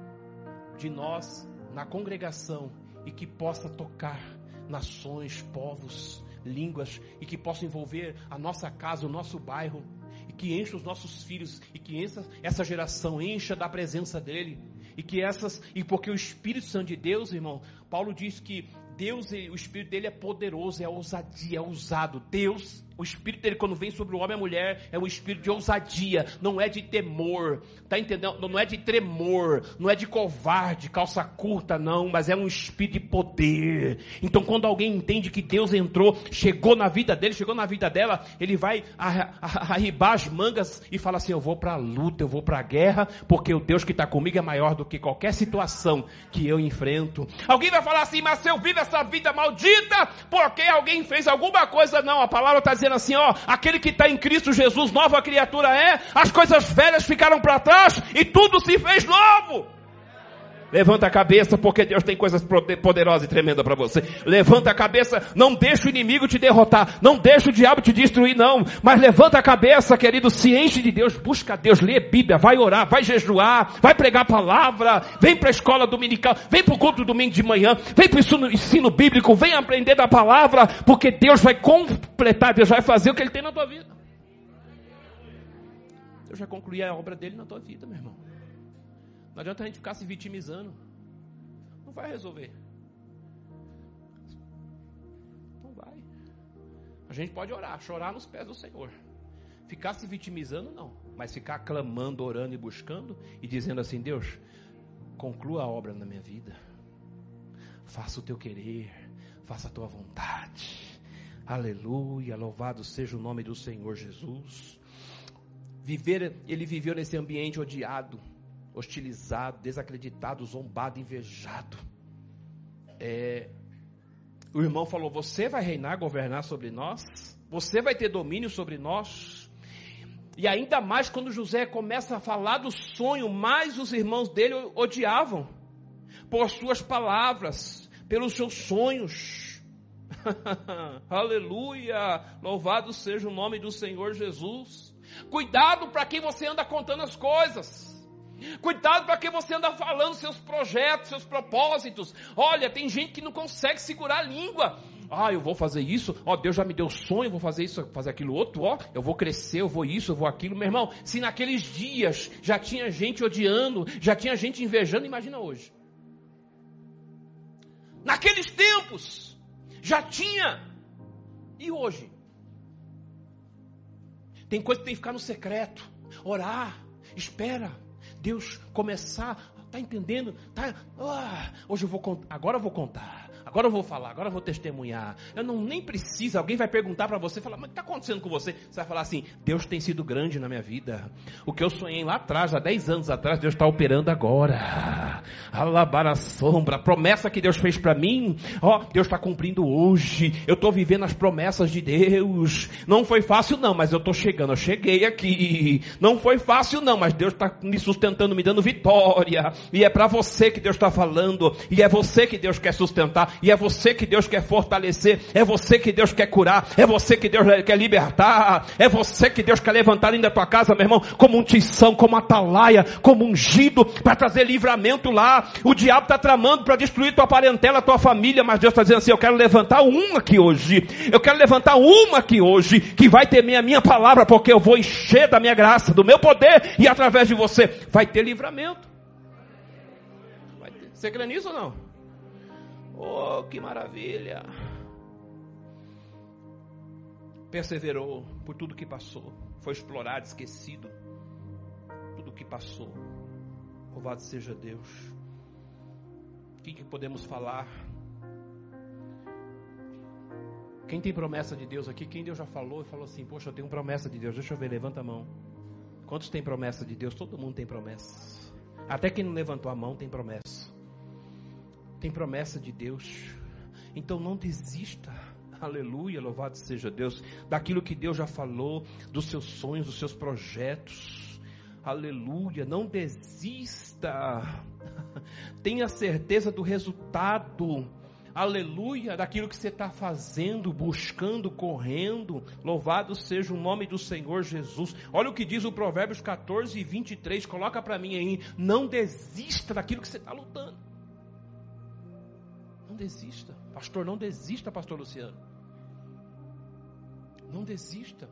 de nós, na congregação, e que possa tocar nações, povos, línguas, e que possa envolver a nossa casa, o nosso bairro, e que encha os nossos filhos, e que essa geração, encha da presença dele. E que essas, e porque o Espírito Santo de Deus, irmão, Paulo diz que Deus, o Espírito dele é poderoso, é ousadia, é ousado. Deus o espírito dele, quando vem sobre o homem e a mulher, é um espírito de ousadia, não é de temor, tá entendendo? Não é de tremor, não é de covarde, calça curta, não, mas é um espírito de poder. Então, quando alguém entende que Deus entrou, chegou na vida dele, chegou na vida dela, ele vai arribar as mangas e fala assim: Eu vou para a luta, eu vou para a guerra, porque o Deus que está comigo é maior do que qualquer situação que eu enfrento. Alguém vai falar assim, mas se eu vivo essa vida maldita, porque alguém fez alguma coisa, não, a palavra está dizendo assim, ó, aquele que está em Cristo Jesus, nova criatura é, as coisas velhas ficaram para trás e tudo se fez novo. Levanta a cabeça, porque Deus tem coisas poderosas e tremendas para você. Levanta a cabeça, não deixa o inimigo te derrotar, não deixa o diabo te destruir, não. Mas levanta a cabeça, querido, enche de Deus, busca Deus, lê Bíblia, vai orar, vai jejuar, vai pregar a palavra, vem para a escola dominical, vem para o culto domingo de manhã, vem para o ensino bíblico, vem aprender da palavra, porque Deus vai completar, Deus vai fazer o que Ele tem na tua vida. Deus vai concluir a obra dele na tua vida, meu irmão. Não adianta a gente ficar se vitimizando. Não vai resolver. Não vai. A gente pode orar, chorar nos pés do Senhor. Ficar se vitimizando, não. Mas ficar clamando, orando e buscando e dizendo assim: Deus, conclua a obra na minha vida. Faça o teu querer, faça a tua vontade. Aleluia, louvado seja o nome do Senhor Jesus. Viver, ele viveu nesse ambiente odiado hostilizado, desacreditado, zombado, invejado. É, o irmão falou: Você vai reinar, governar sobre nós? Você vai ter domínio sobre nós? E ainda mais quando José começa a falar do sonho, mais os irmãos dele odiavam por suas palavras, pelos seus sonhos. Aleluia! Louvado seja o nome do Senhor Jesus. Cuidado para quem você anda contando as coisas. Cuidado para que você anda falando seus projetos, seus propósitos. Olha, tem gente que não consegue segurar a língua. Ah, eu vou fazer isso. Ó, Deus já me deu sonho, vou fazer isso, fazer aquilo outro. Ó, eu vou crescer, eu vou isso, eu vou aquilo. Meu irmão, se naqueles dias já tinha gente odiando, já tinha gente invejando, imagina hoje. Naqueles tempos já tinha. E hoje? Tem coisa que tem que ficar no secreto. Orar, espera. Deus começar, tá entendendo? Tá, ah, hoje eu vou contar, agora eu vou contar. Agora eu vou falar, agora eu vou testemunhar. Eu não nem preciso, alguém vai perguntar para você, falar, mas o que está acontecendo com você? Você vai falar assim, Deus tem sido grande na minha vida. O que eu sonhei lá atrás, há 10 anos atrás, Deus está operando agora. Alabar a sombra, a promessa que Deus fez para mim, ó, Deus está cumprindo hoje. Eu estou vivendo as promessas de Deus. Não foi fácil não, mas eu estou chegando, eu cheguei aqui. Não foi fácil não, mas Deus está me sustentando, me dando vitória. E é para você que Deus está falando. E é você que Deus quer sustentar. E é você que Deus quer fortalecer. É você que Deus quer curar. É você que Deus quer libertar. É você que Deus quer levantar dentro da tua casa, meu irmão, como um tição, como atalaia, como ungido, para trazer livramento lá. O diabo está tramando para destruir tua parentela, tua família, mas Deus está dizendo assim: eu quero levantar uma aqui hoje. Eu quero levantar uma aqui hoje, que vai temer a minha palavra, porque eu vou encher da minha graça, do meu poder, e através de você vai ter livramento. Vai ter. Você crê nisso ou não? Oh, que maravilha! Perseverou por tudo que passou, foi explorado, esquecido, tudo que passou. Louvado seja Deus. O que, que podemos falar? Quem tem promessa de Deus aqui? Quem Deus já falou e falou assim: Poxa, eu tenho promessa de Deus. Deixa eu ver, levanta a mão. Quantos tem promessa de Deus? Todo mundo tem promessa. Até quem não levantou a mão tem promessa tem promessa de Deus. Então não desista. Aleluia, louvado seja Deus, daquilo que Deus já falou, dos seus sonhos, dos seus projetos. Aleluia, não desista. Tenha certeza do resultado. Aleluia, daquilo que você está fazendo, buscando, correndo. Louvado seja o nome do Senhor Jesus. Olha o que diz o Provérbios 14 e 23. Coloca para mim aí. Não desista daquilo que você está lutando. Não desista. Pastor, não desista, pastor Luciano. Não desista,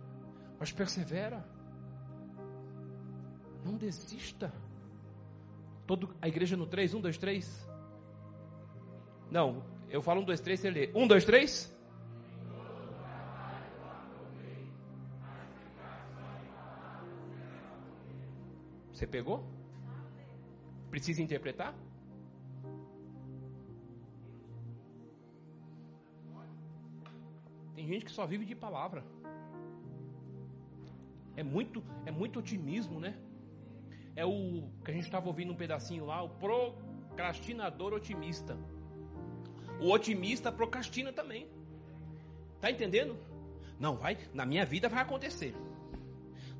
mas persevera. Não desista. Todo, a igreja no 3, 1, 2, 3. Não, eu falo 1, 2, 3, você lê. 1, 2, 3. Você pegou? Precisa interpretar? Tem gente que só vive de palavra. É muito, é muito otimismo, né? É o que a gente estava ouvindo um pedacinho lá, o procrastinador otimista. O otimista procrastina também. Tá entendendo? Não vai, na minha vida vai acontecer.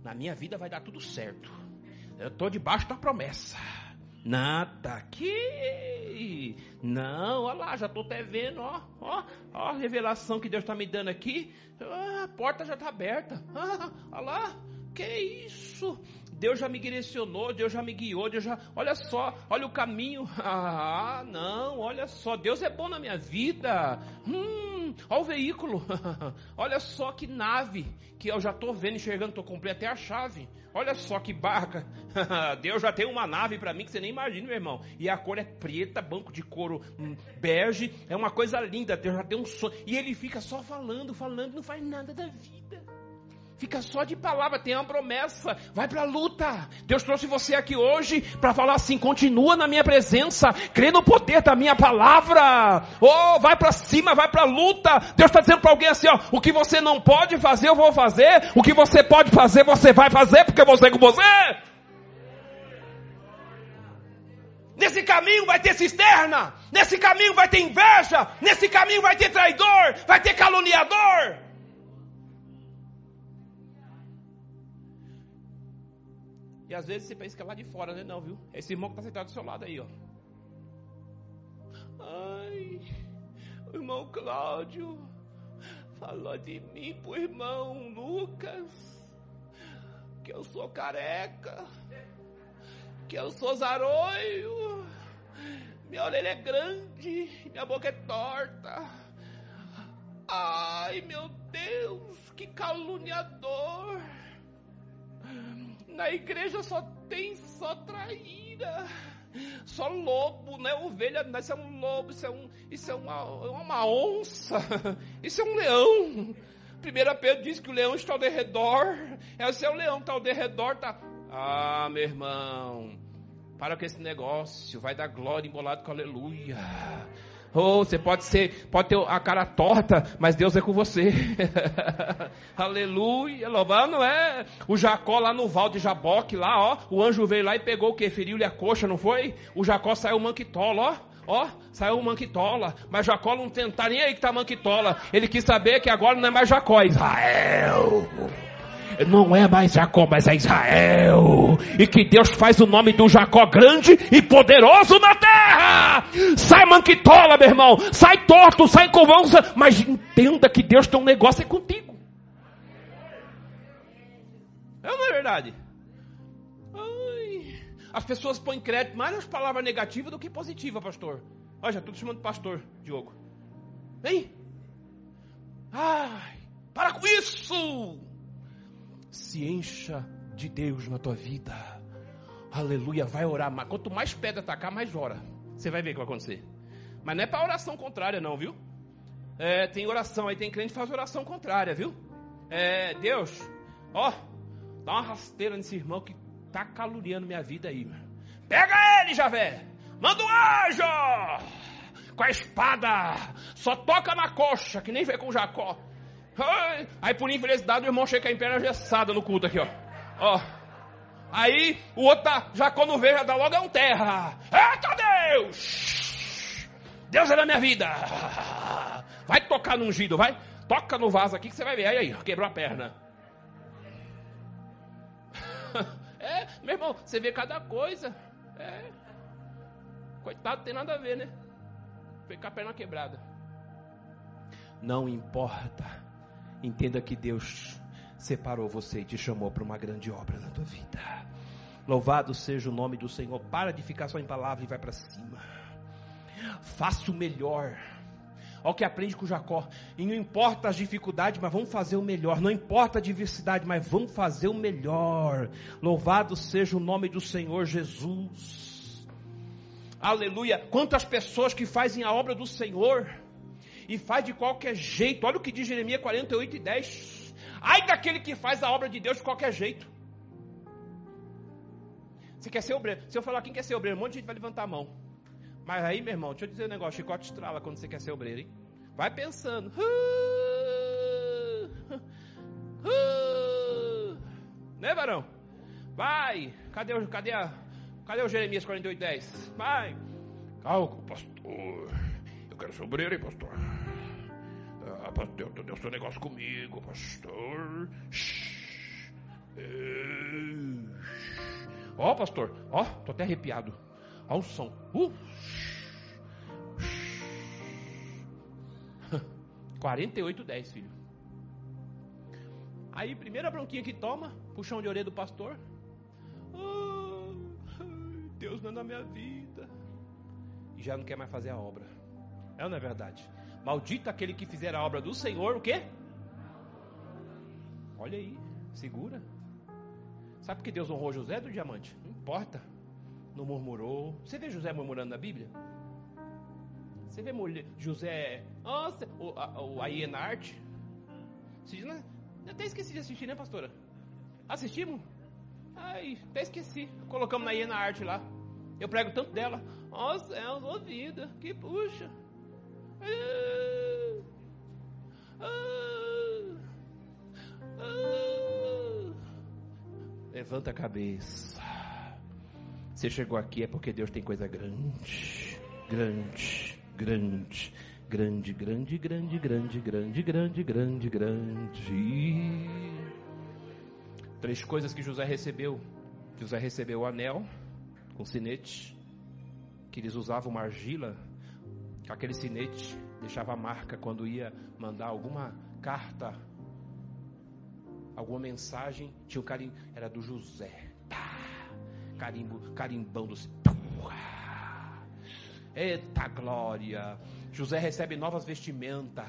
Na minha vida vai dar tudo certo. Eu estou debaixo da promessa. Nada aqui. Não, olha lá, já estou até vendo, ó, ó, ó, a revelação que Deus está me dando aqui. Ah, a porta já está aberta. Ah, olha lá, que isso? Deus já me direcionou, Deus já me guiou, Deus já. Olha só, olha o caminho. Ah, não, olha só, Deus é bom na minha vida. Hum, olha o veículo. olha só que nave que eu já estou vendo, enxergando, estou comprei até a chave. Olha só que barca. Deus já tem uma nave para mim que você nem imagina, meu irmão. E a cor é preta, banco de couro hum, bege. É uma coisa linda. Deus já tem um sonho. E ele fica só falando, falando, não faz nada da vida. Fica só de palavra, tem uma promessa. Vai para a luta. Deus trouxe você aqui hoje para falar assim: continua na minha presença, crê no poder da minha palavra. Oh, vai para cima, vai para a luta. Deus está dizendo para alguém assim: ó, o que você não pode fazer, eu vou fazer. O que você pode fazer, você vai fazer, porque vou ser com você. Nesse caminho vai ter cisterna. Nesse caminho vai ter inveja. Nesse caminho vai ter traidor. Vai ter caluniador. E às vezes você pensa que é lá de fora, né? Não, viu? Esse irmão que está sentado do seu lado aí, ó. Ai, o irmão Cláudio falou de mim pro irmão Lucas que eu sou careca, que eu sou zaroio, minha orelha é grande, minha boca é torta. Ai, meu Deus, que caluniador. Na igreja só tem só traíra. Só lobo, né? Ovelha, isso é um lobo, isso é, um, isso é uma, é uma onça, isso é um leão. Primeira Pedro diz que o leão está ao derredor. Esse é o leão está ao derredor, tá? Ah, meu irmão. Para com esse negócio. Vai dar glória embolado com aleluia. Ou oh, você pode ser, pode ter a cara torta, mas Deus é com você. Aleluia. Louvando é o Jacó lá no Val de Jaboque, lá, ó. O anjo veio lá e pegou o que? Feriu-lhe a coxa, não foi? O Jacó saiu manquitola, ó. Ó, saiu manquitola. Mas Jacó não tentar nem aí que tá manquitola. Ele quis saber que agora não é mais Jacó, é Israel não é mais Jacó, mas é Israel. E que Deus faz o nome do Jacó grande e poderoso na terra. Sai manquitola, meu irmão. Sai torto, sai convulsa. Mas entenda que Deus tem um negócio é contigo. É ou não é verdade? Ai. As pessoas põem crédito mais nas palavras negativas do que positivas, pastor. Olha, já estou te chamando de pastor, Diogo. Vem. Ai, para com isso! Se encha de Deus na tua vida. Aleluia, vai orar. Mas quanto mais pedra atacar, mais ora. Você vai ver o que vai acontecer. Mas não é para oração contrária, não, viu? É, tem oração, aí tem crente que faz oração contrária, viu? É, Deus, ó, dá uma rasteira nesse irmão que tá caluniando minha vida aí. Pega ele, Javé! Manda um anjo! Com a espada! Só toca na coxa, que nem vê com Jacó. Aí por infelicidade o irmão chega em perna gessada no culto aqui, ó. ó. Aí o outro tá, já quando vê, já dá logo é um terra. Eita Deus! Deus é da minha vida. Vai tocar no ungido, vai. Toca no vaso aqui que você vai ver. Aí, aí, quebrou a perna. É, meu irmão, você vê cada coisa. É. Coitado, tem nada a ver, né? Ficar a perna quebrada. Não importa Entenda que Deus separou você e te chamou para uma grande obra na tua vida. Louvado seja o nome do Senhor. Para de ficar só em palavra e vai para cima. Faça o melhor. Olha o que aprende com Jacó. E não importa as dificuldades, mas vamos fazer o melhor. Não importa a diversidade, mas vamos fazer o melhor. Louvado seja o nome do Senhor Jesus. Aleluia. Quantas pessoas que fazem a obra do Senhor e faz de qualquer jeito. Olha o que diz Jeremias 48 e 10. Ai daquele que faz a obra de Deus de qualquer jeito. Você quer ser obreiro? Se eu falar quem quer ser obreiro, um monte de gente vai levantar a mão. Mas aí, meu irmão, deixa eu dizer um negócio: chicote estrala quando você quer ser obreiro, hein? Vai pensando. Né, varão? Vai. Cadê o, cadê a, cadê o Jeremias 48, 10? Vai. Cálculo, pastor. Eu quero ser obreiro, hein, pastor? Ah, pastor, Deus tem um negócio comigo, pastor. Ó, oh, pastor, ó, oh, tô até arrepiado. Ó o som. Uh. 48,10, filho. Aí, primeira bronquinha que toma, puxão de orelha do pastor. Oh, Deus não é na minha vida. E já não quer mais fazer a obra. É ou não é verdade? Maldito aquele que fizer a obra do Senhor, o quê? Olha aí, segura. Sabe por que Deus honrou José do diamante? Não importa. Não murmurou. Você vê José murmurando na Bíblia? Você vê José. Nossa, o, a, o Aienart. Eu até esqueci de assistir, né, pastora? Assistimos? Ai, até esqueci. Colocamos na Iena Arte lá. Eu prego tanto dela. Ó oh, céus, ó vida, que puxa. Levanta a cabeça. Você chegou aqui é porque Deus tem coisa grande, grande, grande, grande, grande, grande, grande, grande, grande, grande, grande. Três coisas que José recebeu. José recebeu o anel com sinete, que eles usavam uma argila aquele sinete deixava marca quando ia mandar alguma carta, alguma mensagem, tinha o carimbo, era do José. Pá, carimbo, carimbando se Eita glória! José recebe novas vestimentas.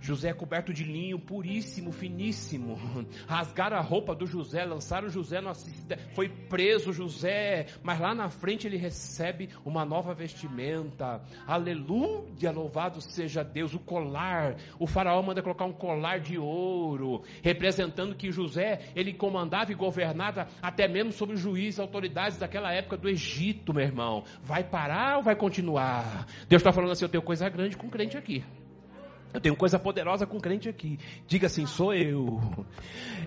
José é coberto de linho puríssimo, finíssimo. Rasgaram a roupa do José, lançaram José no foi preso José, mas lá na frente ele recebe uma nova vestimenta. Aleluia, louvado seja Deus. O colar, o faraó manda colocar um colar de ouro, representando que José, ele comandava e governava até mesmo sobre os juízes, autoridades daquela época do Egito, meu irmão. Vai parar ou vai continuar? Deus está falando assim, eu tenho coisa grande com crente aqui. Eu tenho coisa poderosa com crente aqui. Diga assim, sou eu.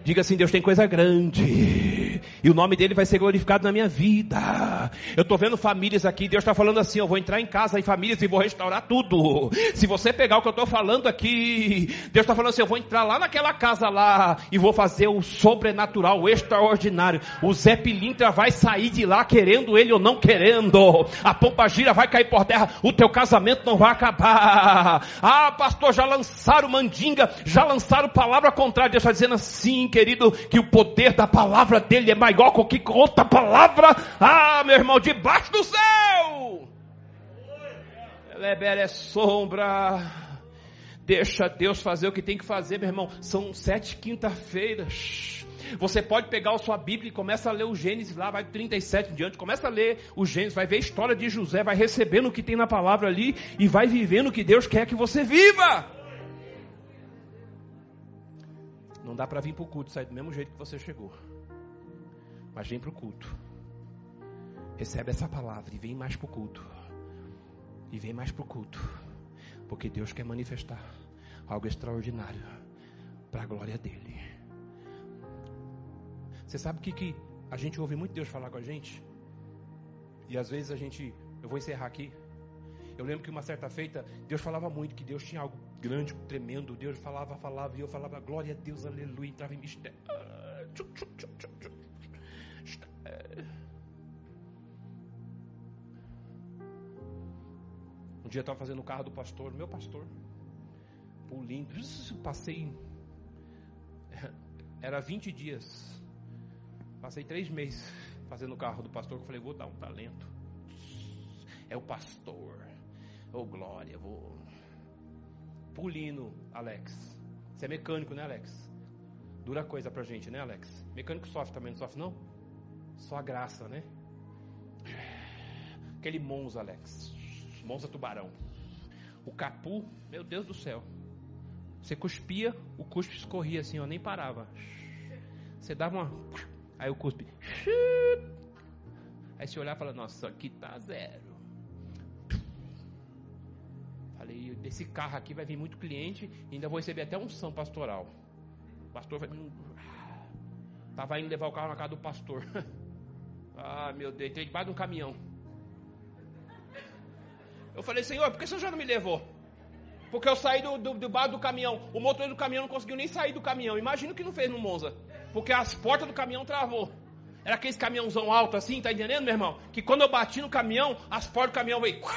Diga assim, Deus tem coisa grande. E o nome dele vai ser glorificado na minha vida. Eu estou vendo famílias aqui. Deus está falando assim: eu vou entrar em casa em famílias e vou restaurar tudo. Se você pegar o que eu estou falando aqui, Deus está falando assim: eu vou entrar lá naquela casa lá e vou fazer o sobrenatural, o extraordinário. O Zé Pilintra vai sair de lá querendo ele ou não querendo. A pompa gira vai cair por terra. O teu casamento não vai acabar. Ah, pastor já lançaram mandinga, já lançaram palavra contrária. Deus está dizendo assim, querido, que o poder da palavra dele é maior que outra palavra. Ah, meu irmão, debaixo do céu. Leber é sombra. Deixa Deus fazer o que tem que fazer, meu irmão. São sete quinta-feiras. Você pode pegar a sua Bíblia e começa a ler o Gênesis lá, vai 37 em diante, começa a ler o Gênesis, vai ver a história de José, vai recebendo o que tem na palavra ali e vai vivendo o que Deus quer que você viva. Não dá para vir para o culto, sair do mesmo jeito que você chegou. Mas vem para o culto. Recebe essa palavra e vem mais para o culto. E vem mais para o culto. Porque Deus quer manifestar algo extraordinário para a glória dele. Você sabe o que, que a gente ouve muito Deus falar com a gente? E às vezes a gente. Eu vou encerrar aqui. Eu lembro que uma certa feita, Deus falava muito que Deus tinha algo grande, tremendo. Deus falava, falava, e eu falava, glória a Deus, aleluia, entrava em mistério. Um dia eu estava fazendo o carro do pastor, meu pastor, pulindo, passei. Era 20 dias Passei três meses fazendo o carro do pastor, eu falei, vou dar um talento. É o pastor. Ô oh, glória, vou. Pulino, Alex. Você é mecânico, né, Alex? Dura coisa pra gente, né, Alex? Mecânico sofre também, não sofre, não? Só a graça, né? Aquele Monza, Alex. Monza tubarão. O capu, meu Deus do céu. Você cuspia, o cuspe escorria assim, ó, nem parava. Você dava uma Aí o cuspe. Aí se olhar e fala, nossa, aqui tá zero. Falei, desse carro aqui vai vir muito cliente ainda vou receber até um são pastoral. O pastor vai. Tava indo levar o carro na casa do pastor. ah, meu Deus, entrei debaixo de um caminhão. Eu falei, Senhor, por que o senhor já não me levou? Porque eu saí do, do, do bar do caminhão. O motorista do caminhão não conseguiu nem sair do caminhão. Imagina o que não fez no Monza. Porque as portas do caminhão travou. Era aqueles caminhãozão alto assim, tá entendendo, meu irmão? Que quando eu bati no caminhão, as portas do caminhão veio.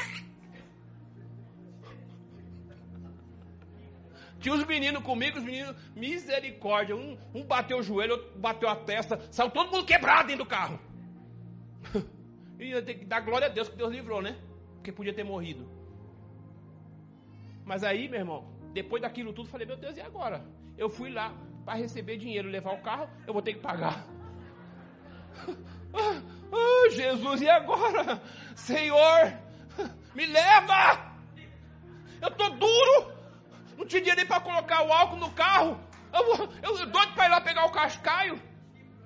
Tinha os meninos comigo, os meninos, misericórdia. Um, um bateu o joelho, outro bateu a testa. Saiu todo mundo quebrado dentro do carro. E eu tenho que dar glória a Deus que Deus livrou, né? Porque podia ter morrido. Mas aí, meu irmão, depois daquilo tudo, falei, meu Deus, e agora? Eu fui lá para receber dinheiro, levar o carro, eu vou ter que pagar. Ah, ah, Jesus, e agora? Senhor, me leva! Eu tô duro! Não tinha dinheiro nem para colocar o álcool no carro. Eu, eu, eu doido para ir lá pegar o cascaio.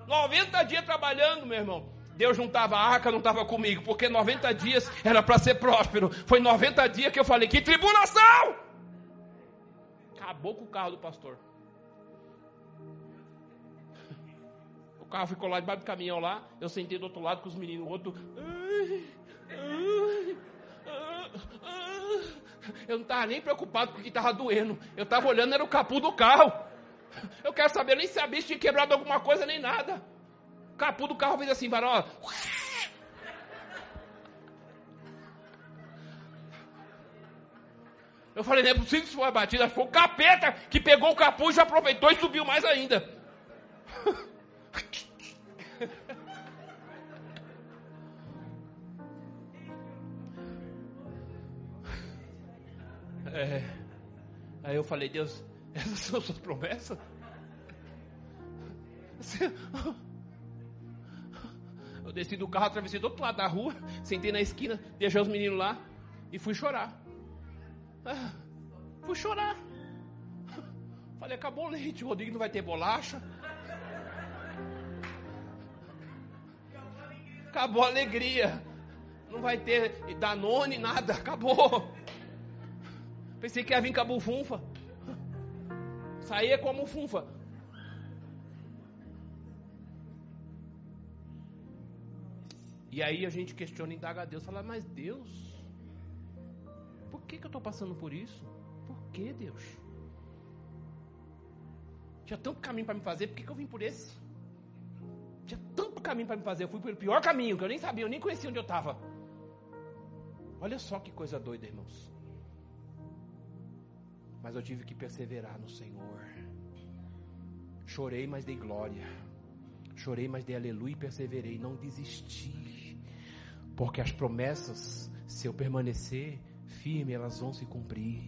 90 dias trabalhando, meu irmão. Deus não estava, a arca não estava comigo, porque 90 dias era para ser próspero. Foi 90 dias que eu falei: que tribulação! Acabou com o carro do pastor. Carro ficou lá debaixo do caminhão lá. Eu sentei do outro lado com os meninos. O outro. Eu não estava nem preocupado com o que estava doendo. Eu estava olhando, era o capu do carro. Eu quero saber, eu nem sabia se tinha quebrado alguma coisa nem nada. O capu do carro fez assim, varó. Eu falei, não é possível que foi abatido. Foi o capeta que pegou o capuz, já aproveitou e subiu mais ainda. É, Aí eu falei, Deus, essas são suas promessas? Eu desci do carro, atravessei do outro lado da rua, sentei na esquina, deixei os meninos lá e fui chorar. Fui chorar. Falei, acabou o leite, o Rodrigo não vai ter bolacha. Acabou a alegria. Não vai ter Danone, nada, acabou. Pensei que ia vir com a bufunfa. Saía com a bufunfa. E aí a gente questiona e indaga a Deus, fala, mas Deus, por que, que eu estou passando por isso? Por que Deus? Tinha tanto caminho para me fazer, por que, que eu vim por esse? Tinha tanto caminho para me fazer, eu fui pelo pior caminho, que eu nem sabia, eu nem conhecia onde eu estava. Olha só que coisa doida, irmãos. Mas eu tive que perseverar no Senhor. Chorei, mas dei glória. Chorei, mas dei aleluia e perseverei. Não desisti. Porque as promessas, se eu permanecer firme, elas vão se cumprir.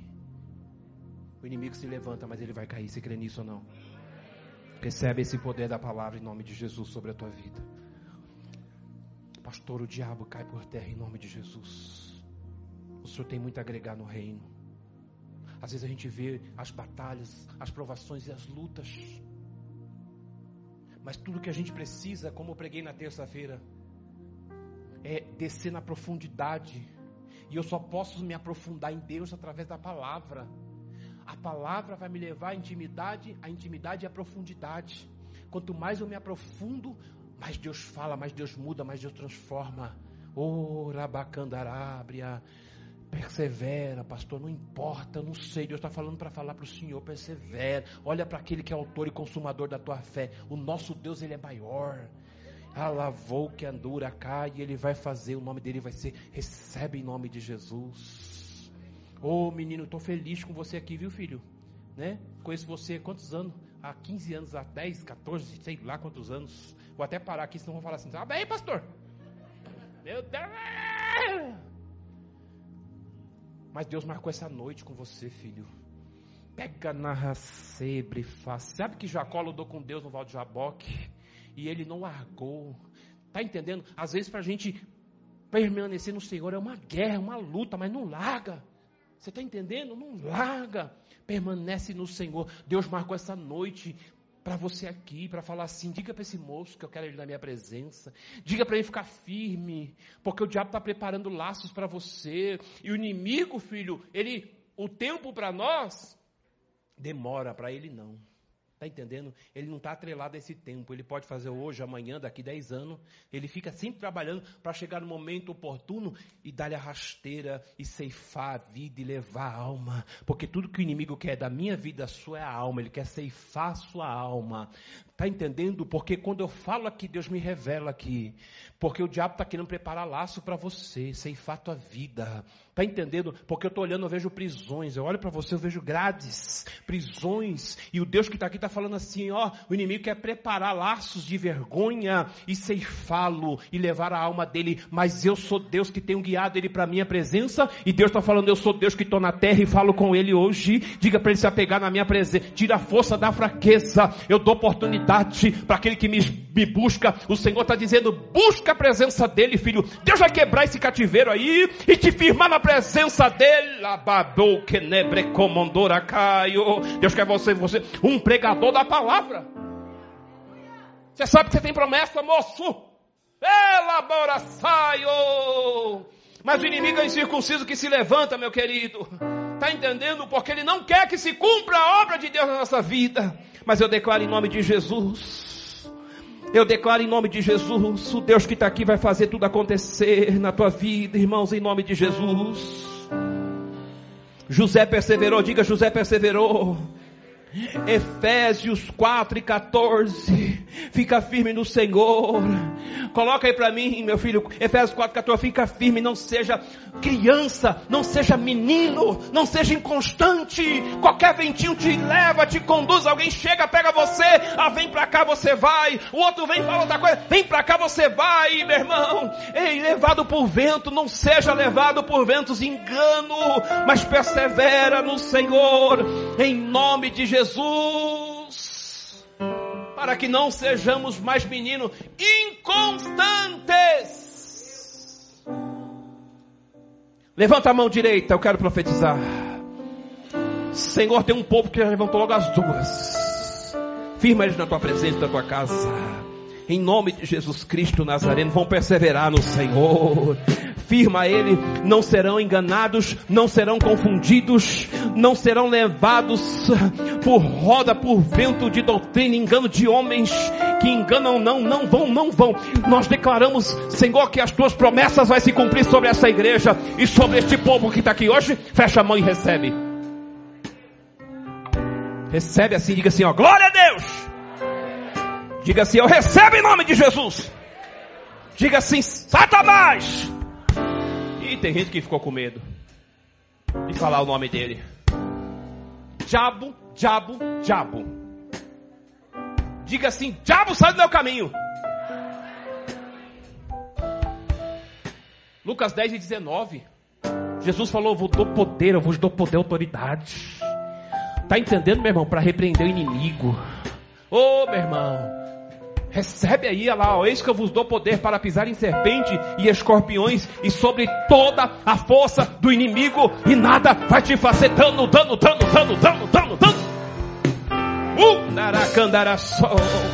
O inimigo se levanta, mas ele vai cair. Você crê nisso ou não? Recebe esse poder da palavra em nome de Jesus sobre a tua vida. Pastor, o diabo cai por terra em nome de Jesus. O Senhor tem muito a agregar no reino. Às vezes a gente vê as batalhas, as provações e as lutas. Mas tudo que a gente precisa, como eu preguei na terça-feira, é descer na profundidade. E eu só posso me aprofundar em Deus através da palavra. A palavra vai me levar à intimidade, a intimidade e a profundidade. Quanto mais eu me aprofundo, mais Deus fala, mais Deus muda, mais Deus transforma. Oh, Rabacandarábria. Persevera, pastor, não importa, não sei. Deus está falando para falar para o Senhor, persevera. Olha para aquele que é autor e consumador da tua fé. O nosso Deus, ele é maior. Alavou que andura cai e ele vai fazer, o nome dele vai ser, recebe em nome de Jesus. Ô oh, menino, estou feliz com você aqui, viu filho? Né? Conheço você há quantos anos? Há 15 anos, há 10, 14, sei lá quantos anos. Vou até parar aqui, senão vou falar assim, ah, bem, pastor. Meu Deus! Mas Deus marcou essa noite com você, filho. Pega na racebre fácil. Sabe que Jacó lutou com Deus no Val de Jaboque? E ele não largou. Tá entendendo? Às vezes para a gente permanecer no Senhor é uma guerra, uma luta, mas não larga. Você está entendendo? Não larga. Permanece no Senhor. Deus marcou essa noite para você aqui, para falar assim: diga para esse moço que eu quero ele na minha presença, diga para ele ficar firme, porque o diabo está preparando laços para você, e o inimigo, filho, ele, o tempo para nós demora, para ele não. Está entendendo? Ele não está atrelado a esse tempo. Ele pode fazer hoje, amanhã, daqui 10 anos. Ele fica sempre trabalhando para chegar no momento oportuno e dar-lhe a rasteira e ceifar a vida e levar a alma. Porque tudo que o inimigo quer da minha vida, a sua é a alma. Ele quer ceifar a sua alma. Está entendendo? Porque quando eu falo aqui, Deus me revela aqui. Porque o diabo está querendo preparar laço para você, ceifar a tua vida. Está entendendo? Porque eu estou olhando, eu vejo prisões. Eu olho para você, eu vejo grades, prisões. E o Deus que está aqui está falando assim: ó, o inimigo quer preparar laços de vergonha e ceifá-lo e levar a alma dele. Mas eu sou Deus que tenho guiado ele para a minha presença. E Deus está falando: eu sou Deus que estou na terra e falo com ele hoje. Diga para ele se apegar na minha presença. Tira a força da fraqueza. Eu dou oportunidade para aquele que me, me busca. O Senhor está dizendo: busca a presença dele, filho. Deus vai quebrar esse cativeiro aí e te firmar na presença dele. Deus quer você, você, um pregador da palavra. Você sabe que você tem promessa, moço. Elabora, saio. Mas o inimigo é incircunciso que se levanta, meu querido. Está entendendo? Porque ele não quer que se cumpra a obra de Deus na nossa vida. Mas eu declaro em nome de Jesus eu declaro em nome de Jesus, o Deus que está aqui vai fazer tudo acontecer na tua vida, irmãos, em nome de Jesus. José perseverou, diga José perseverou. Efésios 4 e 14. Fica firme no Senhor. Coloca aí para mim, meu filho. Efésios 4 e 14. Fica firme. Não seja criança. Não seja menino. Não seja inconstante. Qualquer ventinho te leva, te conduz. Alguém chega, pega você. Ah, vem para cá, você vai. O outro vem fala outra coisa. Vem para cá, você vai, meu irmão. Ei, levado por vento. Não seja levado por ventos engano. Mas persevera no Senhor em nome de Jesus, para que não sejamos mais meninos inconstantes. Levanta a mão direita, eu quero profetizar. Senhor, tem um povo que já levantou logo as duas. Firma eles na tua presença, na tua casa. Em nome de Jesus Cristo Nazareno, vão perseverar no Senhor firma ele, não serão enganados, não serão confundidos, não serão levados por roda, por vento de doutrina, engano de homens que enganam, não, não vão, não vão. Nós declaramos, Senhor, que as tuas promessas vai se cumprir sobre essa igreja e sobre este povo que está aqui hoje. Fecha a mão e recebe. Recebe assim, diga assim, ó, glória a Deus. Diga assim, eu recebo em nome de Jesus. Diga assim, Satanás, e tem gente que ficou com medo de falar o nome dele. Diabo, diabo, diabo. Diga assim: diabo, sai do meu caminho. Lucas 10 e 19. Jesus falou: Eu vos dou poder, eu vos dou poder autoridade. Está entendendo, meu irmão? Para repreender o inimigo. Ô, oh, meu irmão. Recebe aí, olha lá, eis que eu vos dou poder para pisar em serpente e escorpiões e sobre toda a força do inimigo e nada vai te fazer dano, dano, dano, dano, dano, dano, dano. Uh,